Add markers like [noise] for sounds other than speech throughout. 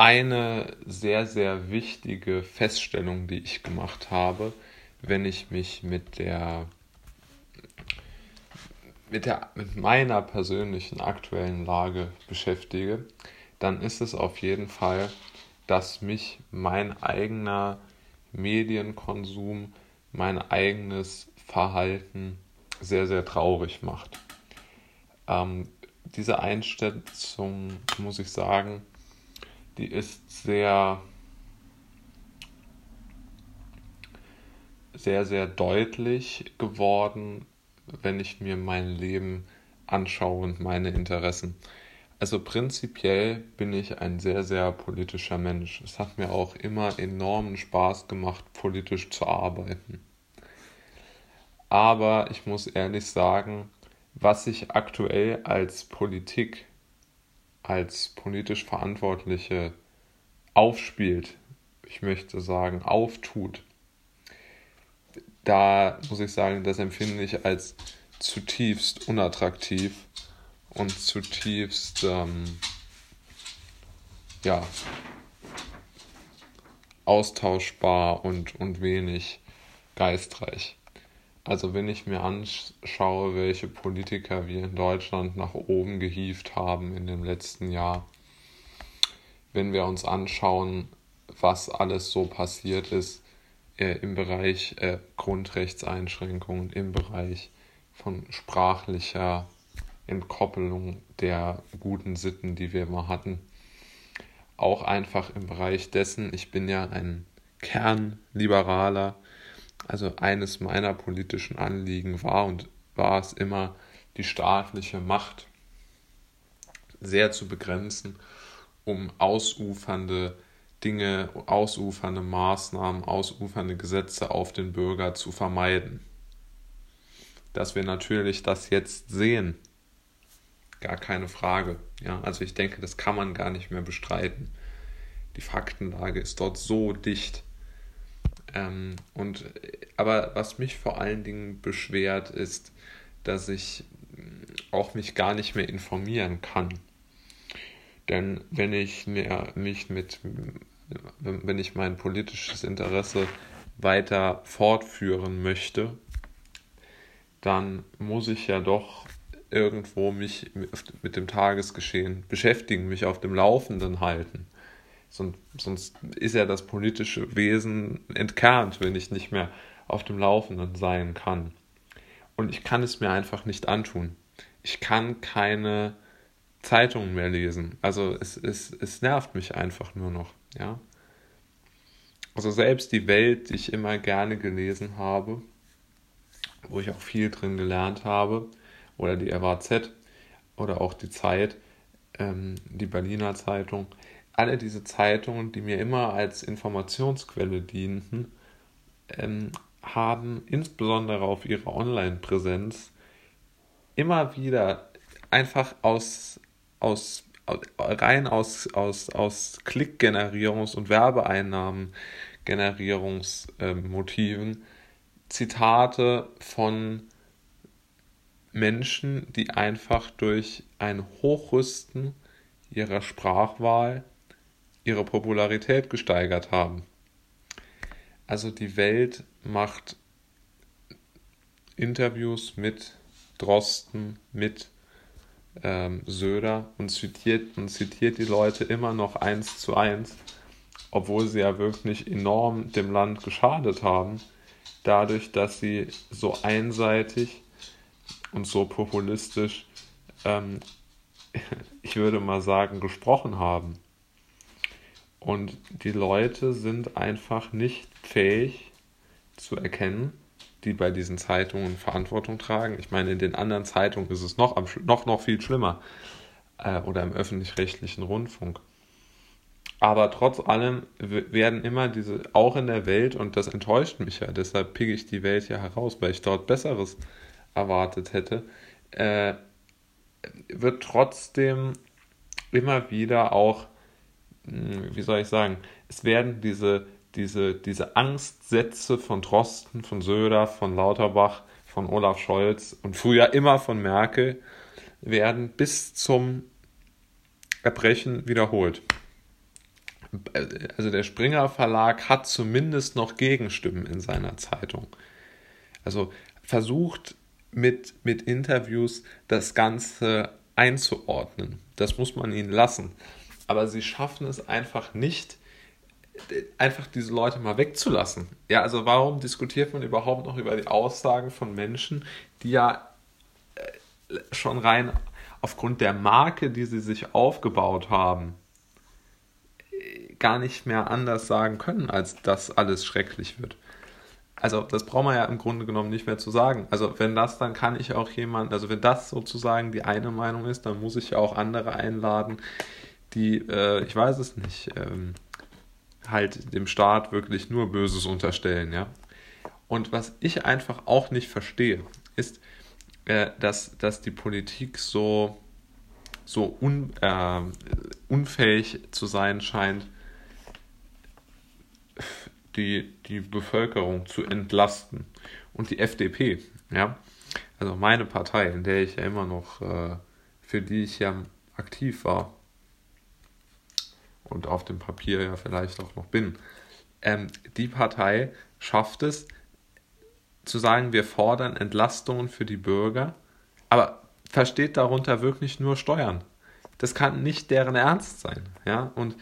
eine sehr, sehr wichtige Feststellung, die ich gemacht habe, wenn ich mich mit der mit, der, mit meiner persönlichen aktuellen Lage beschäftige, dann ist es auf jeden Fall, dass mich mein eigener Medienkonsum, mein eigenes Verhalten sehr, sehr traurig macht. Ähm, diese Einschätzung, muss ich sagen, die ist sehr, sehr, sehr deutlich geworden, wenn ich mir mein Leben anschaue und meine Interessen. Also prinzipiell bin ich ein sehr, sehr politischer Mensch. Es hat mir auch immer enormen Spaß gemacht, politisch zu arbeiten. Aber ich muss ehrlich sagen, was sich aktuell als Politik, als politisch Verantwortliche aufspielt, ich möchte sagen, auftut, da muss ich sagen, das empfinde ich als zutiefst unattraktiv und zutiefst ähm, ja, austauschbar und, und wenig geistreich. Also wenn ich mir anschaue, welche Politiker wir in Deutschland nach oben gehievt haben in dem letzten Jahr, wenn wir uns anschauen, was alles so passiert ist äh, im Bereich äh, Grundrechtseinschränkungen, im Bereich von sprachlicher Entkoppelung der guten Sitten, die wir immer hatten. Auch einfach im Bereich dessen, ich bin ja ein Kernliberaler, also eines meiner politischen Anliegen war und war es immer, die staatliche Macht sehr zu begrenzen, um ausufernde Dinge, ausufernde Maßnahmen, ausufernde Gesetze auf den Bürger zu vermeiden. Dass wir natürlich das jetzt sehen, gar keine Frage. Ja, also ich denke, das kann man gar nicht mehr bestreiten. Die Faktenlage ist dort so dicht. Ähm, und, aber was mich vor allen Dingen beschwert, ist, dass ich auch mich gar nicht mehr informieren kann. Denn wenn ich mir, mich mit, wenn ich mein politisches Interesse weiter fortführen möchte, dann muss ich ja doch irgendwo mich mit dem Tagesgeschehen beschäftigen, mich auf dem Laufenden halten. Sonst ist ja das politische Wesen entkernt, wenn ich nicht mehr auf dem Laufenden sein kann. Und ich kann es mir einfach nicht antun. Ich kann keine Zeitungen mehr lesen. Also es, es, es nervt mich einfach nur noch. Ja? Also selbst die Welt, die ich immer gerne gelesen habe, wo ich auch viel drin gelernt habe, oder die RAZ oder auch die Zeit, ähm, die Berliner Zeitung, alle diese Zeitungen, die mir immer als Informationsquelle dienten, ähm, haben insbesondere auf ihrer Online-Präsenz immer wieder einfach aus, aus rein aus, aus, aus Klickgenerierungs- und Werbeeinnahmen-Generierungsmotiven ähm, Zitate von Menschen, die einfach durch ein Hochrüsten ihrer Sprachwahl ihre Popularität gesteigert haben. Also die Welt macht Interviews mit Drosten, mit ähm, Söder und zitiert, und zitiert die Leute immer noch eins zu eins, obwohl sie ja wirklich enorm dem Land geschadet haben, dadurch, dass sie so einseitig und so populistisch, ähm, [laughs] ich würde mal sagen, gesprochen haben. Und die Leute sind einfach nicht fähig zu erkennen, die bei diesen Zeitungen Verantwortung tragen. Ich meine, in den anderen Zeitungen ist es noch, noch, noch viel schlimmer. Äh, oder im öffentlich-rechtlichen Rundfunk. Aber trotz allem werden immer diese, auch in der Welt, und das enttäuscht mich ja, deshalb picke ich die Welt ja heraus, weil ich dort Besseres erwartet hätte, äh, wird trotzdem immer wieder auch, wie soll ich sagen, es werden diese, diese, diese Angstsätze von Drosten, von Söder, von Lauterbach, von Olaf Scholz und früher immer von Merkel, werden bis zum Erbrechen wiederholt. also der Springer Verlag hat zumindest noch Gegenstimmen in seiner Zeitung. Also versucht mit, mit Interviews das Ganze einzuordnen. Das muss man ihnen lassen. Aber sie schaffen es einfach nicht, einfach diese Leute mal wegzulassen. Ja, also warum diskutiert man überhaupt noch über die Aussagen von Menschen, die ja äh, schon rein aufgrund der Marke, die sie sich aufgebaut haben, gar nicht mehr anders sagen können, als dass alles schrecklich wird. Also das braucht man ja im Grunde genommen nicht mehr zu sagen. Also wenn das, dann kann ich auch jemand, also wenn das sozusagen die eine Meinung ist, dann muss ich ja auch andere einladen, die, äh, ich weiß es nicht, ähm, halt dem Staat wirklich nur Böses unterstellen, ja. Und was ich einfach auch nicht verstehe, ist, äh, dass, dass die Politik so, so un, äh, unfähig zu sein scheint, die, die Bevölkerung zu entlasten. Und die FDP, ja, also meine Partei, in der ich ja immer noch, äh, für die ich ja aktiv war und auf dem Papier ja vielleicht auch noch bin, ähm, die Partei schafft es, zu sagen, wir fordern Entlastungen für die Bürger, aber versteht darunter wirklich nur Steuern. Das kann nicht deren Ernst sein. Ja? Und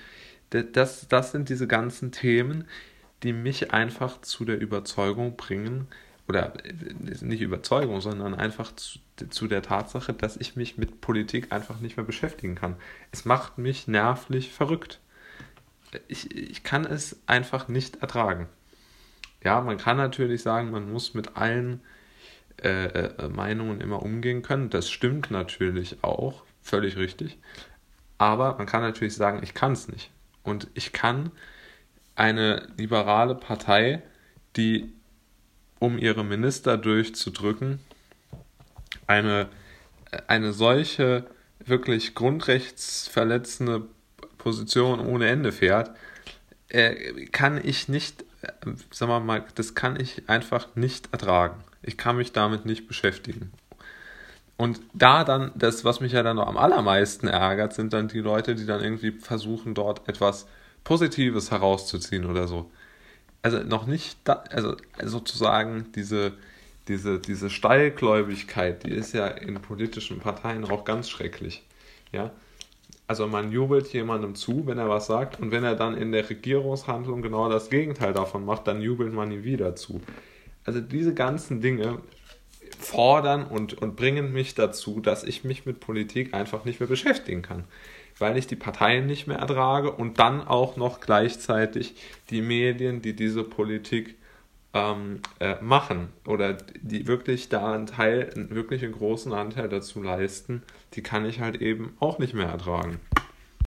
das, das sind diese ganzen Themen, die mich einfach zu der Überzeugung bringen, oder äh, nicht Überzeugung, sondern einfach zu, zu, der Tatsache, dass ich mich mit Politik einfach nicht mehr beschäftigen kann. Es macht mich nervlich verrückt. Ich, ich kann es einfach nicht ertragen. Ja, man kann natürlich sagen, man muss mit allen äh, äh, Meinungen immer umgehen können. Das stimmt natürlich auch, völlig richtig. Aber man kann natürlich sagen, ich kann es nicht. Und ich kann eine liberale Partei, die, um ihre Minister durchzudrücken, eine, eine solche wirklich grundrechtsverletzende Position ohne Ende fährt, äh, kann ich nicht, äh, sagen wir mal, das kann ich einfach nicht ertragen. Ich kann mich damit nicht beschäftigen. Und da dann, das, was mich ja dann noch am allermeisten ärgert, sind dann die Leute, die dann irgendwie versuchen, dort etwas Positives herauszuziehen oder so. Also noch nicht, da, also sozusagen diese, diese, diese Steilgläubigkeit, die ist ja in politischen Parteien auch ganz schrecklich. Ja, also man jubelt jemandem zu, wenn er was sagt, und wenn er dann in der Regierungshandlung genau das Gegenteil davon macht, dann jubelt man ihm wieder zu. Also diese ganzen Dinge fordern und, und bringen mich dazu, dass ich mich mit Politik einfach nicht mehr beschäftigen kann weil ich die Parteien nicht mehr ertrage und dann auch noch gleichzeitig die Medien, die diese Politik ähm, äh, machen oder die wirklich da einen Teil, wirklich einen großen Anteil dazu leisten, die kann ich halt eben auch nicht mehr ertragen.